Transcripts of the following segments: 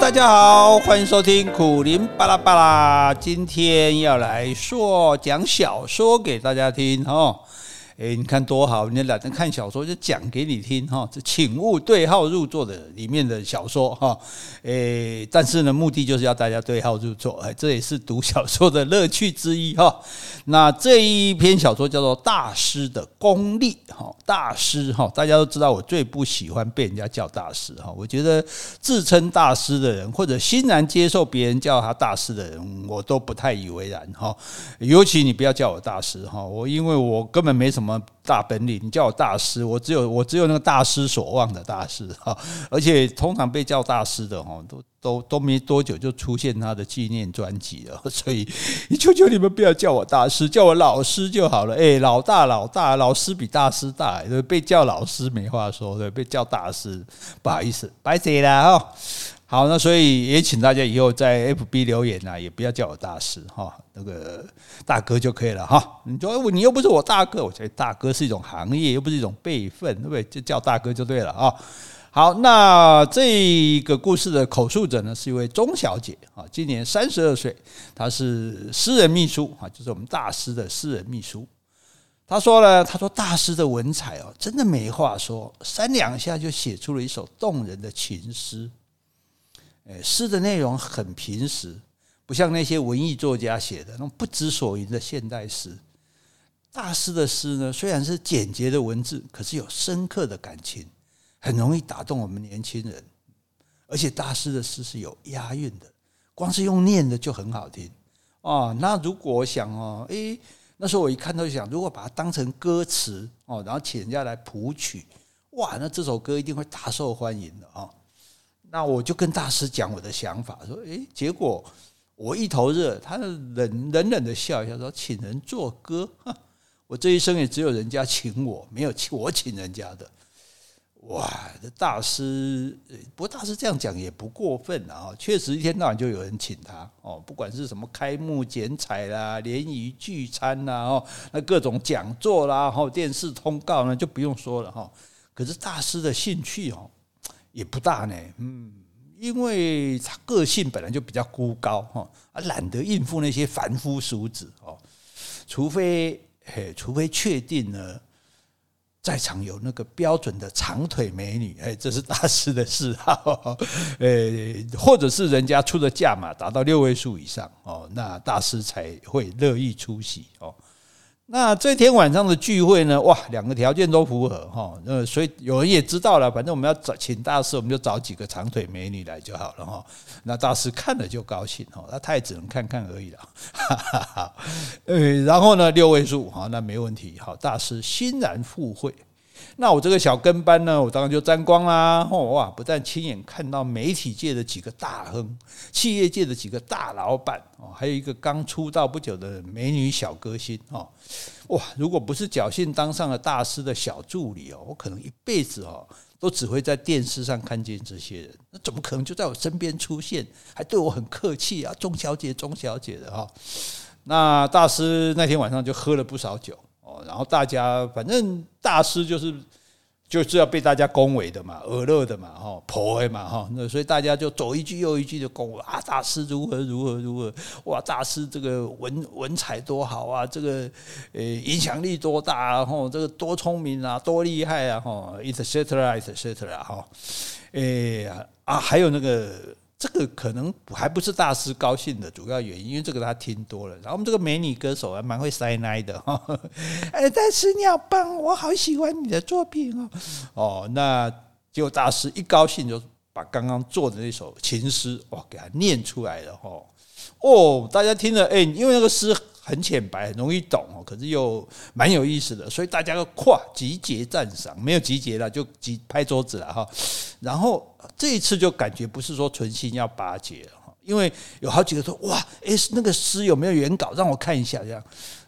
大家好，欢迎收听苦林巴拉巴拉。今天要来说讲小说给大家听哦。哎，你看多好！你懒得看小说，就讲给你听哈。这请勿对号入座的里面的小说哈。哎，但是呢，目的就是要大家对号入座，哎，这也是读小说的乐趣之一哈。那这一篇小说叫做《大师的功力》哈。大师哈，大家都知道，我最不喜欢被人家叫大师哈。我觉得自称大师的人，或者欣然接受别人叫他大师的人，我都不太以为然哈。尤其你不要叫我大师哈，我因为我根本没什么。大本领，你叫我大师，我只有我只有那个大失所望的大师 哈，而且通常被叫大师的哈，都都都没多久就出现他的纪念专辑了，所以你求求你们不要叫我大师，叫我老师就好了。哎，老大老大，老师比大师大，被叫老师没话说，对，被叫大师不好意思，白谢了哈。好，那所以也请大家以后在 FB 留言啊，也不要叫我大师哈，那个大哥就可以了哈。你说你又不是我大哥，我觉得大哥是一种行业，又不是一种辈分，对不对？就叫大哥就对了啊。好，那这个故事的口述者呢，是一位钟小姐啊，今年三十二岁，她是私人秘书啊，就是我们大师的私人秘书。她说呢，她说大师的文采哦，真的没话说，三两下就写出了一首动人的情诗。诗的内容很平实，不像那些文艺作家写的那种不知所云的现代诗。大师的诗呢，虽然是简洁的文字，可是有深刻的感情，很容易打动我们年轻人。而且大师的诗是有押韵的，光是用念的就很好听哦。那如果想哦，诶，那时候我一看到就想，如果把它当成歌词哦，然后请人家来谱曲，哇，那这首歌一定会大受欢迎的啊。那我就跟大师讲我的想法，说，诶，结果我一头热，他冷冷冷的笑一下，说，请人作歌，我这一生也只有人家请我，没有请我请人家的，哇，这大师，不过大师这样讲也不过分啊，确实一天到晚就有人请他哦，不管是什么开幕剪彩啦、联谊聚餐啦，哦，那各种讲座啦，然后电视通告呢，就不用说了哈。可是大师的兴趣哦。也不大呢，嗯，因为他个性本来就比较孤高哈，啊，懒得应付那些凡夫俗子哦，除非嘿，除非确定呢，在场有那个标准的长腿美女，哎，这是大师的嗜好，呃，或者是人家出的价码达到六位数以上哦，那大师才会乐意出席哦。那这天晚上的聚会呢？哇，两个条件都符合哈。那所以有人也知道了，反正我们要找请大师，我们就找几个长腿美女来就好了哈。那大师看了就高兴哈，那他也只能看看而已了。哈哈哈。呃，然后呢，六位数哈，那没问题。好，大师欣然赴会。那我这个小跟班呢，我当然就沾光啦！哦哇，不但亲眼看到媒体界的几个大亨，企业界的几个大老板哦，还有一个刚出道不久的美女小歌星哦，哇！如果不是侥幸当上了大师的小助理哦，我可能一辈子哦都只会在电视上看见这些人，那怎么可能就在我身边出现，还对我很客气啊，钟小姐，钟小姐的哈？那大师那天晚上就喝了不少酒。然后大家反正大师就是就是要被大家恭维的嘛，耳乐的嘛，哈，婆嘛，哈，那所以大家就左一句右一句的恭维啊，大师如何如何如何，哇，大师这个文文采多好啊，这个呃影响力多大啊，哈，这个多聪明啊，多厉害啊，哈，etc，etc，哈，哎呀啊，还有那个。这个可能还不是大师高兴的主要原因，因为这个他听多了。然后我们这个美女歌手还蛮会塞奶的哈，哎，大师你好棒，我好喜欢你的作品哦。哦，那结果大师一高兴就把刚刚做的那首情诗哇给他念出来了哈。哦，大家听了哎，因为那个诗。很浅白，很容易懂哦，可是又蛮有意思的，所以大家都跨集结赞赏，没有集结了就集拍桌子了哈。然后这一次就感觉不是说存心要巴结哈，因为有好几个说哇，诶，那个诗有没有原稿让我看一下这样，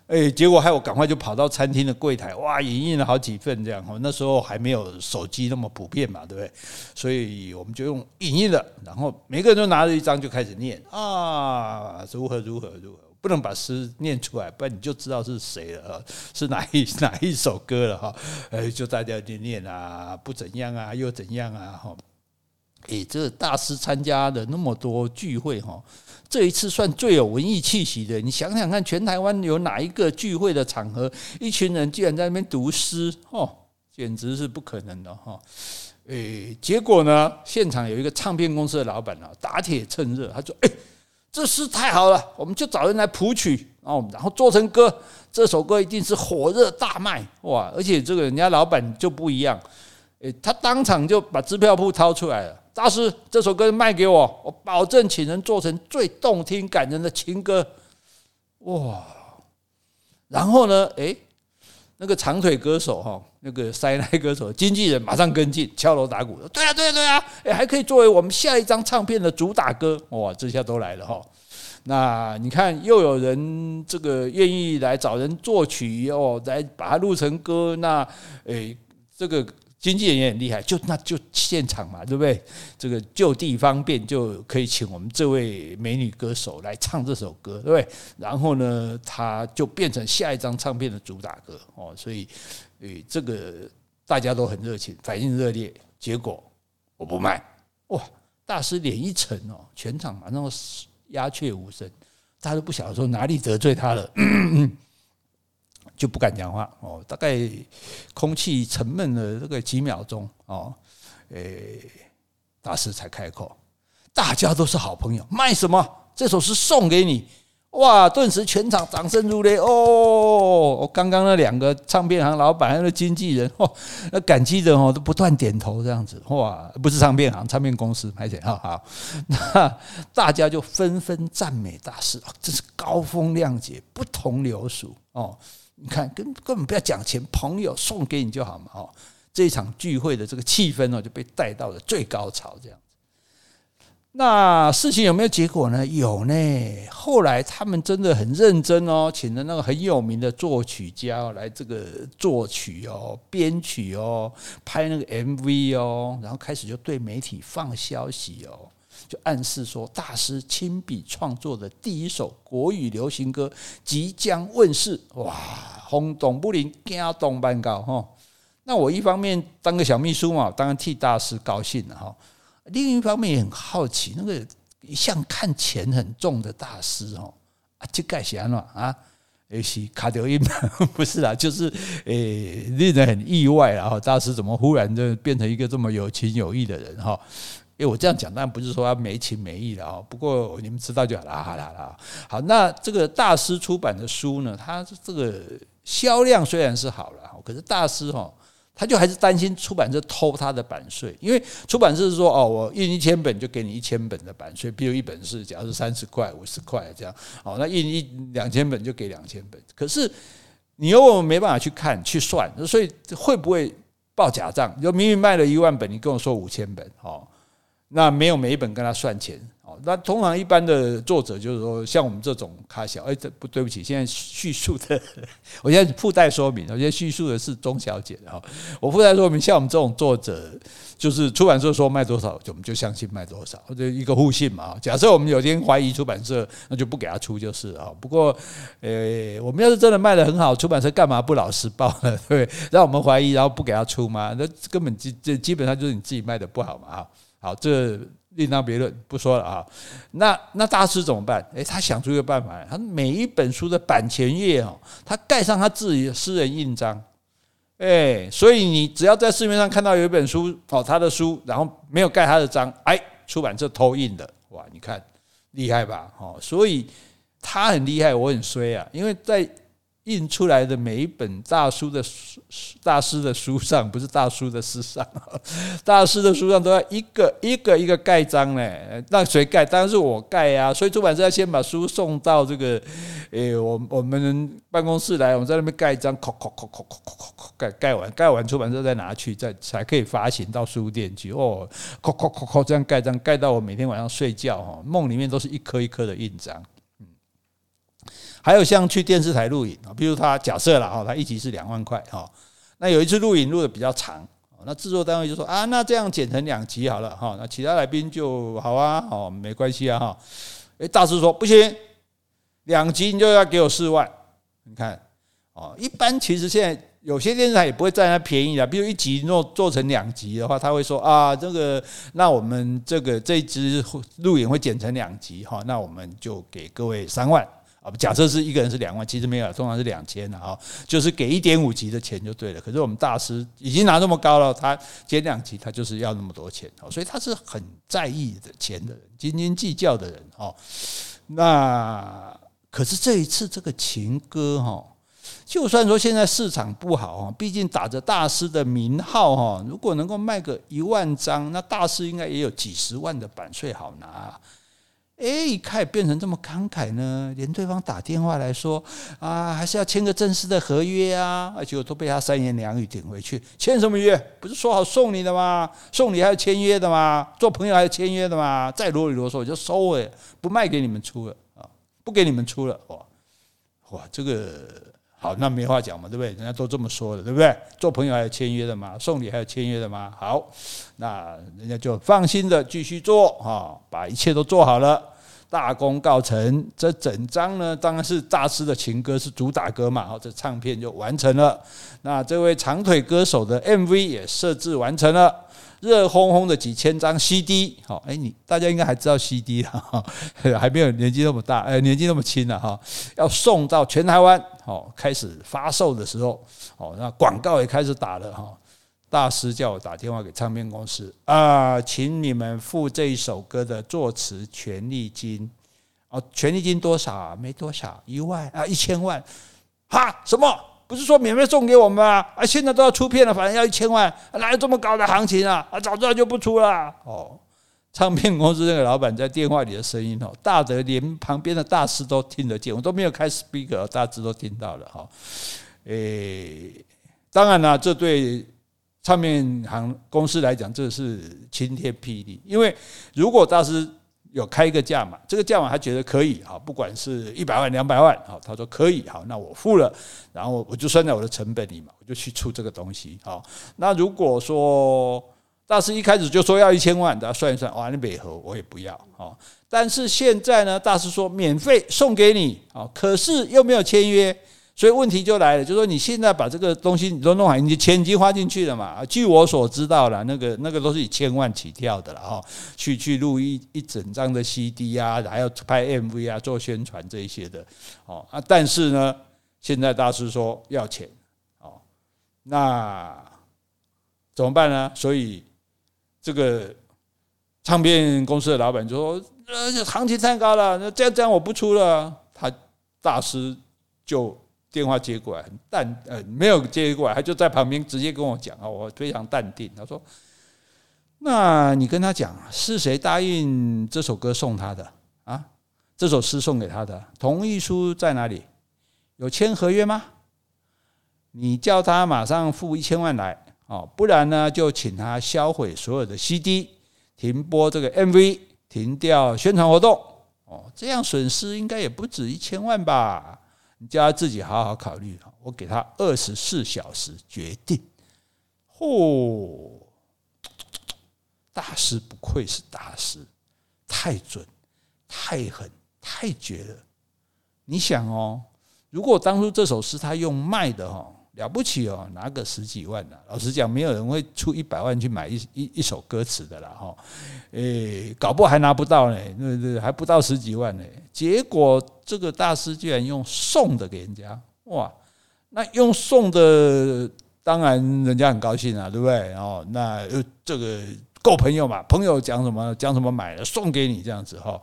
诶，结果害我赶快就跑到餐厅的柜台哇，影印了好几份这样哈。那时候还没有手机那么普遍嘛，对不对？所以我们就用影印的，然后每个人都拿着一张就开始念啊，如何如何如何。不能把诗念出来，不然你就知道是谁了，是哪一哪一首歌了哈。哎，就大家念念啊，不怎样啊，又怎样啊哈。诶，这大师参加的那么多聚会哈，这一次算最有文艺气息的。你想想看，全台湾有哪一个聚会的场合，一群人居然在那边读诗哦，简直是不可能的哈。诶，结果呢，现场有一个唱片公司的老板啊，打铁趁热，他说：“诶，这诗太好了，我们就找人来谱曲哦，然后做成歌。这首歌一定是火热大卖哇！而且这个人家老板就不一样，诶，他当场就把支票簿掏出来了。”大师，这首歌卖给我，我保证请人做成最动听感人的情歌。哇！然后呢？诶，那个长腿歌手哈，那个塞奈歌手经纪人马上跟进，敲锣打鼓。对啊，对啊，对啊！诶，还可以作为我们下一张唱片的主打歌。哇，这下都来了哈。那你看，又有人这个愿意来找人作曲哦，来把它录成歌。那诶，这个。经纪人也很厉害，就那就现场嘛，对不对？这个就地方便，就可以请我们这位美女歌手来唱这首歌，对不对？然后呢，他就变成下一张唱片的主打歌哦。所以，诶，这个大家都很热情，反应热烈。结果我不卖，哇！大师脸一沉哦，全场马上鸦雀无声，大家都不晓得说哪里得罪他了。就不敢讲话哦，大概空气沉闷了这个几秒钟哦，诶，大师才开口。大家都是好朋友，卖什么？这首诗送给你，哇！顿时全场掌声如雷哦。刚刚那两个唱片行老板还有经纪人哦，那感激的哦都不断点头这样子哇，不是唱片行，唱片公司，拍谢好好。那大家就纷纷赞美大师，真是高风亮节，不同流俗哦。你看，根根本不要讲钱，朋友送给你就好嘛！哦，这一场聚会的这个气氛哦，就被带到了最高潮，这样子。那事情有没有结果呢？有呢。后来他们真的很认真哦，请了那个很有名的作曲家来这个作曲哦、编曲哦、拍那个 MV 哦，然后开始就对媒体放消息哦。就暗示说，大师亲笔创作的第一首国语流行歌即将问世，哇，轰动不灵，惊动万高哈。那我一方面当个小秘书嘛，当然替大师高兴了哈。另一方面也很好奇，那个一向看钱很重的大师哦，啊，这盖啥了啊？也是卡德因 不是啦，就是诶，令人很意外啊。大师怎么忽然就变成一个这么有情有义的人哈？因为我这样讲，当然不是说他没情没义了啊。不过你们知道就好了，好了，好。好，那这个大师出版的书呢，他这个销量虽然是好了，可是大师哈，他就还是担心出版社偷他的版税，因为出版社是说哦，我印一千本就给你一千本的版税，比如一本是假如是三十块、五十块这样，哦，那印一两千本就给两千本。可是你又没办法去看去算，所以会不会报假账？就明明卖了一万本，你跟我说五千本，哦。那没有每一本跟他算钱哦。那通常一般的作者就是说，像我们这种卡小，哎，这不对不起，现在叙述的，我现在附带说明，我现在叙述的是钟小姐的哈。我附带说明，像我们这种作者，就是出版社说卖多少，我们就相信卖多少，或者一个互信嘛。假设我们有天怀疑出版社，那就不给他出就是啊。不过，呃，我们要是真的卖得很好，出版社干嘛不老实报呢？对，让我们怀疑，然后不给他出吗？那根本基这基本上就是你自己卖的不好嘛啊。好，这另当别论，不说了啊。那那大师怎么办？诶，他想出一个办法，他每一本书的版权页哦，他盖上他自己的私人印章。诶，所以你只要在市面上看到有一本书哦，他的书，然后没有盖他的章，哎，出版社偷印的，哇，你看厉害吧？哦，所以他很厉害，我很衰啊，因为在。印出来的每一本大书的书，大师的书上，不是大书的诗上，大师的书上都要一个一个一个盖章呢。那谁盖？当然是我盖呀。所以出版社要先把书送到这个，诶，我我们办公室来，我们在那边盖章，扣扣扣扣扣扣扣盖盖完，盖完出版社再拿去，再才可以发行到书店去。哦，扣扣扣扣这样盖章，盖到我每天晚上睡觉哈，梦里面都是一颗一颗的印章。还有像去电视台录影啊，比如他假设了哈，他一集是两万块哈，那有一次录影录的比较长，那制作单位就说啊，那这样剪成两集好了哈，那其他来宾就好啊，哦，没关系啊哈，诶，大师说不行，两集你就要给我四万，你看哦，一般其实现在有些电视台也不会占他便宜的，比如一集做做成两集的话，他会说啊，这个那我们这个这一支录影会剪成两集哈，那我们就给各位三万啊，假设是一个人是两万，其实没有，通常是两千的哈，就是给一点五级的钱就对了。可是我们大师已经拿那么高了，他减两级他就是要那么多钱，所以他是很在意的钱的人，斤斤计较的人哈。那可是这一次这个情歌哈。就算说现在市场不好哈，毕竟打着大师的名号哈，如果能够卖个一万张，那大师应该也有几十万的版税好拿。哎，一看变成这么慷慨呢，连对方打电话来说啊，还是要签个正式的合约啊，而且我都被他三言两语顶回去。签什么约？不是说好送你的吗？送你还要签约的吗？做朋友还要签约的吗？再啰里啰嗦，我就收了，不卖给你们出了啊，不给你们出了哇哇这个。好，那没话讲嘛，对不对？人家都这么说的，对不对？做朋友还有签约的吗？送礼还有签约的吗？好，那人家就放心的继续做哈，把一切都做好了，大功告成。这整张呢，当然是大师的情歌是主打歌嘛，好，这唱片就完成了。那这位长腿歌手的 MV 也设置完成了。热烘烘的几千张 CD，好，哎，你大家应该还知道 CD 哈，还没有年纪那么大，哎，年纪那么轻了哈，要送到全台湾，好，开始发售的时候，哦，那广告也开始打了哈。大师叫我打电话给唱片公司啊，请你们付这一首歌的作词权利金，哦，权利金多少啊？没多少，一万啊，一千万，哈，什么？不是说免费送给我们啊？啊，现在都要出片了，反正要一千万，哪有这么高的行情啊？啊，早知道就不出了。哦，唱片公司那个老板在电话里的声音哦，大得连旁边的大师都听得见，我都没有开 speaker，大师都听到了哈。诶，当然了，这对唱片行公司来讲，这是晴天霹雳，因为如果大师。有开一个价码，这个价码他觉得可以，好，不管是一百万、两百万，好，他说可以，好，那我付了，然后我就算在我的成本里嘛，我就去出这个东西，好，那如果说大师一开始就说要一千万，大家算一算，哇，那北河我也不要，好，但是现在呢，大师说免费送给你，好，可是又没有签约。所以问题就来了，就是说你现在把这个东西你都弄好，你钱已经花进去了嘛？据我所知道了，那个那个都是以千万起跳的了哈，去去录一一整张的 CD 啊，还要拍 MV 啊，做宣传这一些的哦啊。但是呢，现在大师说要钱哦，那怎么办呢？所以这个唱片公司的老板就说：“呃，行情太高了，那这样这样我不出了。”他大师就。电话接过来，很淡，呃，没有接过来，他就在旁边直接跟我讲啊，我非常淡定。他说：“那你跟他讲，是谁答应这首歌送他的啊？这首诗送给他的同意书在哪里？有签合约吗？你叫他马上付一千万来哦，不然呢，就请他销毁所有的 CD，停播这个 MV，停掉宣传活动哦，这样损失应该也不止一千万吧。”你叫他自己好好考虑，我给他二十四小时决定。嚯，大师不愧是大师，太准、太狠、太绝了。你想哦，如果当初这首诗他用卖的哈。了不起哦，拿个十几万的。老实讲，没有人会出一百万去买一一一首歌词的啦，哈。诶，搞不好还拿不到呢，对对，还不到十几万呢。结果这个大师居然用送的给人家，哇！那用送的，当然人家很高兴啊，对不对？哦，那这个够朋友嘛？朋友讲什么讲什么买了送给你这样子哈。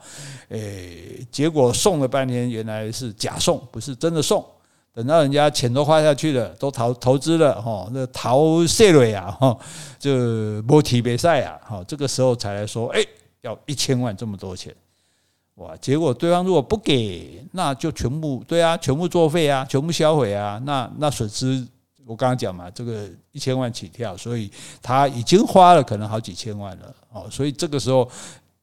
诶，结果送了半天，原来是假送，不是真的送。等到人家钱都花下去了，都投投资了哈，那逃税了呀 哈，就没提别赛啊哈，这个时候才来说，哎，要一千万这么多钱，哇！结果对方如果不给，那就全部对啊，全部作废啊，全部销毁啊，那那损失我刚刚讲嘛，这个一千万起跳，所以他已经花了可能好几千万了哦，所以这个时候。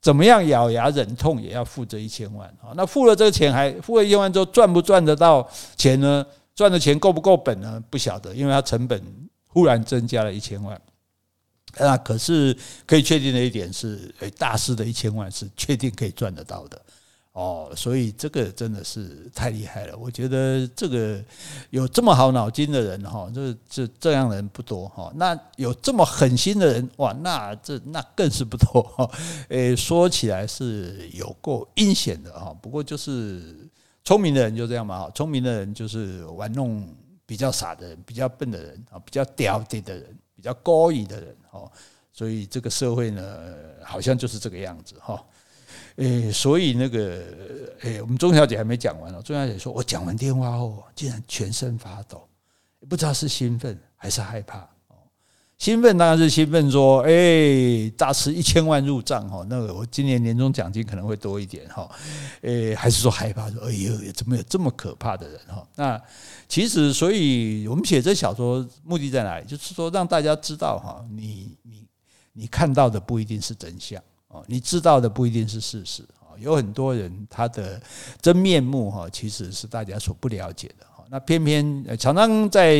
怎么样咬牙忍痛也要付这一千万啊？那付了这个钱还付了一千万之后赚不赚得到钱呢？赚的钱够不够本呢？不晓得，因为它成本忽然增加了一千万。那可是可以确定的一点是，诶，大师的一千万是确定可以赚得到的哦，所以这个真的是太厉害了。我觉得这个有这么好脑筋的人哈，这这这样的人不多哈。那有这么狠心的人哇，那这那更是不多哈。诶，说起来是有够阴险的哈。不过就是聪明的人就这样嘛哈，聪明的人就是玩弄比较傻的人、比较笨的人啊、比较屌的的人、比较高义的人哈。所以这个社会呢，好像就是这个样子哈。诶，所以那个，诶，我们钟小姐还没讲完哦。钟小姐说：“我讲完电话后，竟然全身发抖，不知道是兴奋还是害怕。兴奋当然是兴奋，说，诶，大师一千万入账哈，那个我今年年终奖金可能会多一点哈。诶，还是说害怕，说，哎呦，怎么有这么可怕的人哈？那其实，所以我们写这小说目的在哪里？就是说让大家知道哈，你你你看到的不一定是真相。”你知道的不一定是事实啊，有很多人他的真面目哈，其实是大家所不了解的哈。那偏偏常常在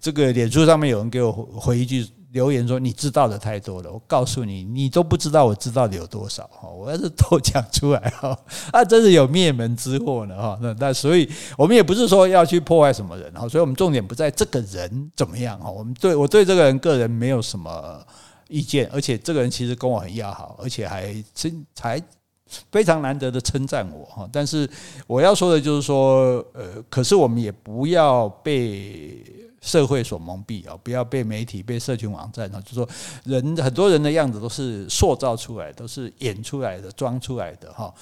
这个脸书上面有人给我回一句留言说：“你知道的太多了。”我告诉你，你都不知道我知道的有多少哈。我要是都 讲出来哈，啊，真是有灭门之祸呢哈。那那所以我们也不是说要去破坏什么人哈，所以我们重点不在这个人怎么样哈。我们对我对这个人个人没有什么。意见，而且这个人其实跟我很要好，而且还称才非常难得的称赞我哈。但是我要说的就是说，呃，可是我们也不要被。社会所蒙蔽啊，不要被媒体、被社群网站啊，就说人很多人的样子都是塑造出来，都是演出来的、装出来的哈，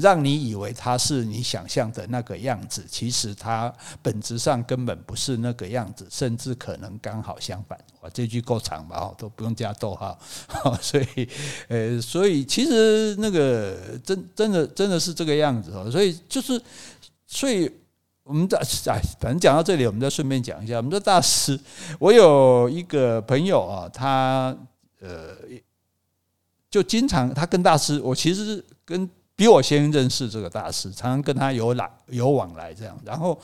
让你以为他是你想象的那个样子，其实他本质上根本不是那个样子，甚至可能刚好相反。哇，这句够长吧？都不用加逗号。所以，呃，所以其实那个真真的真的是这个样子哦。所以就是，所以。我们再哎，反正讲到这里，我们再顺便讲一下。我们的大师，我有一个朋友啊，他呃，就经常他跟大师，我其实跟比我先认识这个大师，常常跟他有来有往来这样。然后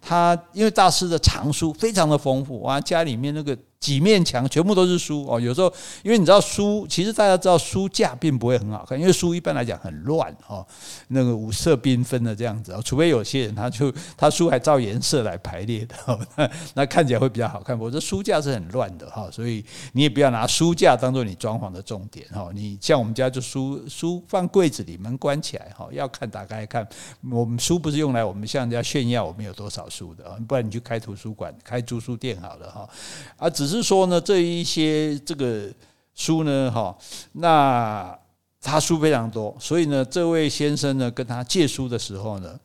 他因为大师的藏书非常的丰富，啊，家里面那个。几面墙全部都是书哦，有时候因为你知道书，其实大家知道书架并不会很好看，因为书一般来讲很乱哦，那个五色缤纷的这样子，除非有些人他就他书还照颜色来排列的，那看起来会比较好看。我这书架是很乱的哈，所以你也不要拿书架当做你装潢的重点哈。你像我们家就书书放柜子里，门关起来哈，要看打开看。我们书不是用来我们向人家炫耀我们有多少书的啊，不然你去开图书馆、开租书店好了哈，啊只。只是说呢，这一些这个书呢，哈，那他书非常多，所以呢，这位先生呢跟他借书的时候呢，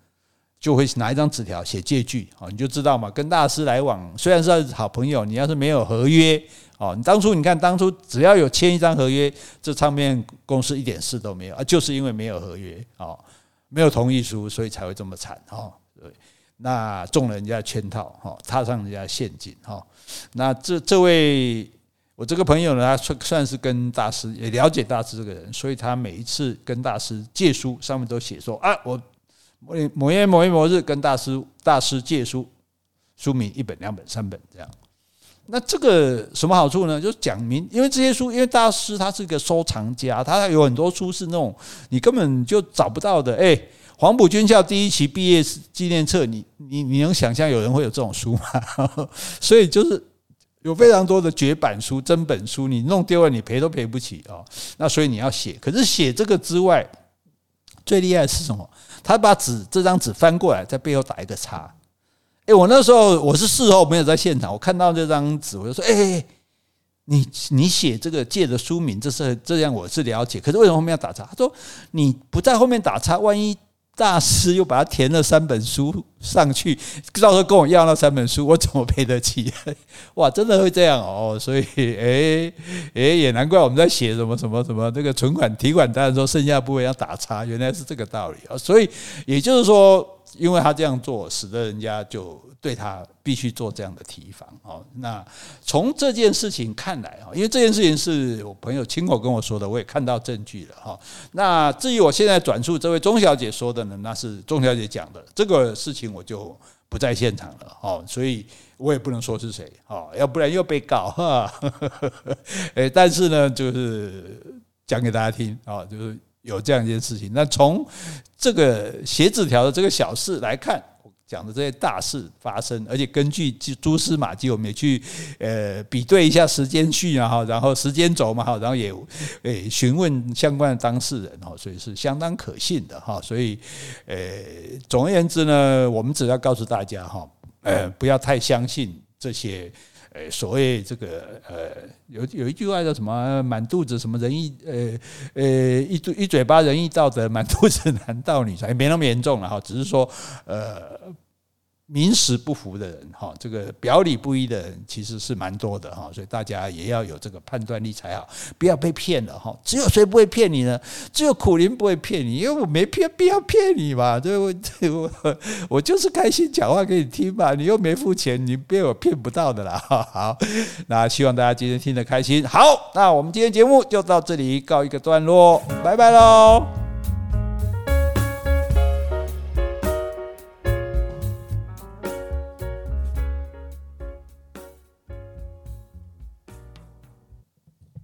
就会拿一张纸条写借据，啊，你就知道嘛，跟大师来往虽然是好朋友，你要是没有合约，哦，你当初你看当初只要有签一张合约，这唱片公司一点事都没有啊，就是因为没有合约，哦，没有同意书，所以才会这么惨，哈，对。那中了人家圈套，哈，踏上人家陷阱，哈。那这这位我这个朋友呢，他算算是跟大师也了解大师这个人，所以他每一次跟大师借书，上面都写说啊，我某某月某月某日跟大师大师借书，书名一本、两本、三本这样。那这个什么好处呢？就是讲明，因为这些书，因为大师他是一个收藏家，他有很多书是那种你根本就找不到的，哎。黄埔军校第一期毕业纪念册，你你你能想象有人会有这种书吗？所以就是有非常多的绝版书、真本书，你弄丢了你赔都赔不起啊！那所以你要写，可是写这个之外，最厉害是什么？他把纸这张纸翻过来，在背后打一个叉。诶，我那时候我是事后没有在现场，我看到这张纸，我就说：诶，你你写这个借的书名，这是这样，我是了解。可是为什么后面要打叉？他说你不在后面打叉，万一。大师又把它填了三本书上去，到时候跟我要那三本书，我怎么赔得起？哇，真的会这样哦！所以，诶诶，也难怪我们在写什么什么什么这个存款提款单的时候，剩下部分要打叉，原来是这个道理啊！所以，也就是说，因为他这样做，使得人家就。对他必须做这样的提防哦。那从这件事情看来啊，因为这件事情是我朋友亲口跟我说的，我也看到证据了哈。那至于我现在转述这位钟小姐说的呢，那是钟小姐讲的这个事情，我就不在现场了哦，所以我也不能说是谁哦，要不然又被告哈。诶，但是呢，就是讲给大家听啊，就是有这样一件事情。那从这个写纸条的这个小事来看。讲的这些大事发生，而且根据蛛丝马迹，我们也去呃比对一下时间序啊，然后时间轴嘛哈，然后也诶询问相关的当事人哈，所以是相当可信的哈。所以呃总而言之呢，我们只要告诉大家哈，呃不要太相信这些呃所谓这个呃有有一句话叫什么满肚子什么仁义呃呃一嘴一嘴巴仁义道德，满肚子男盗女传，没那么严重了哈，只是说呃。名实不符的人，哈，这个表里不一的人其实是蛮多的，哈，所以大家也要有这个判断力才好，不要被骗了，哈。只有谁不会骗你呢？只有苦林不会骗你，因为我没骗，必要骗你嘛，对不对？我我就是开心讲话给你听嘛，你又没付钱，你被我骗不到的啦。好，那希望大家今天听得开心。好，那我们今天节目就到这里告一个段落，拜拜喽。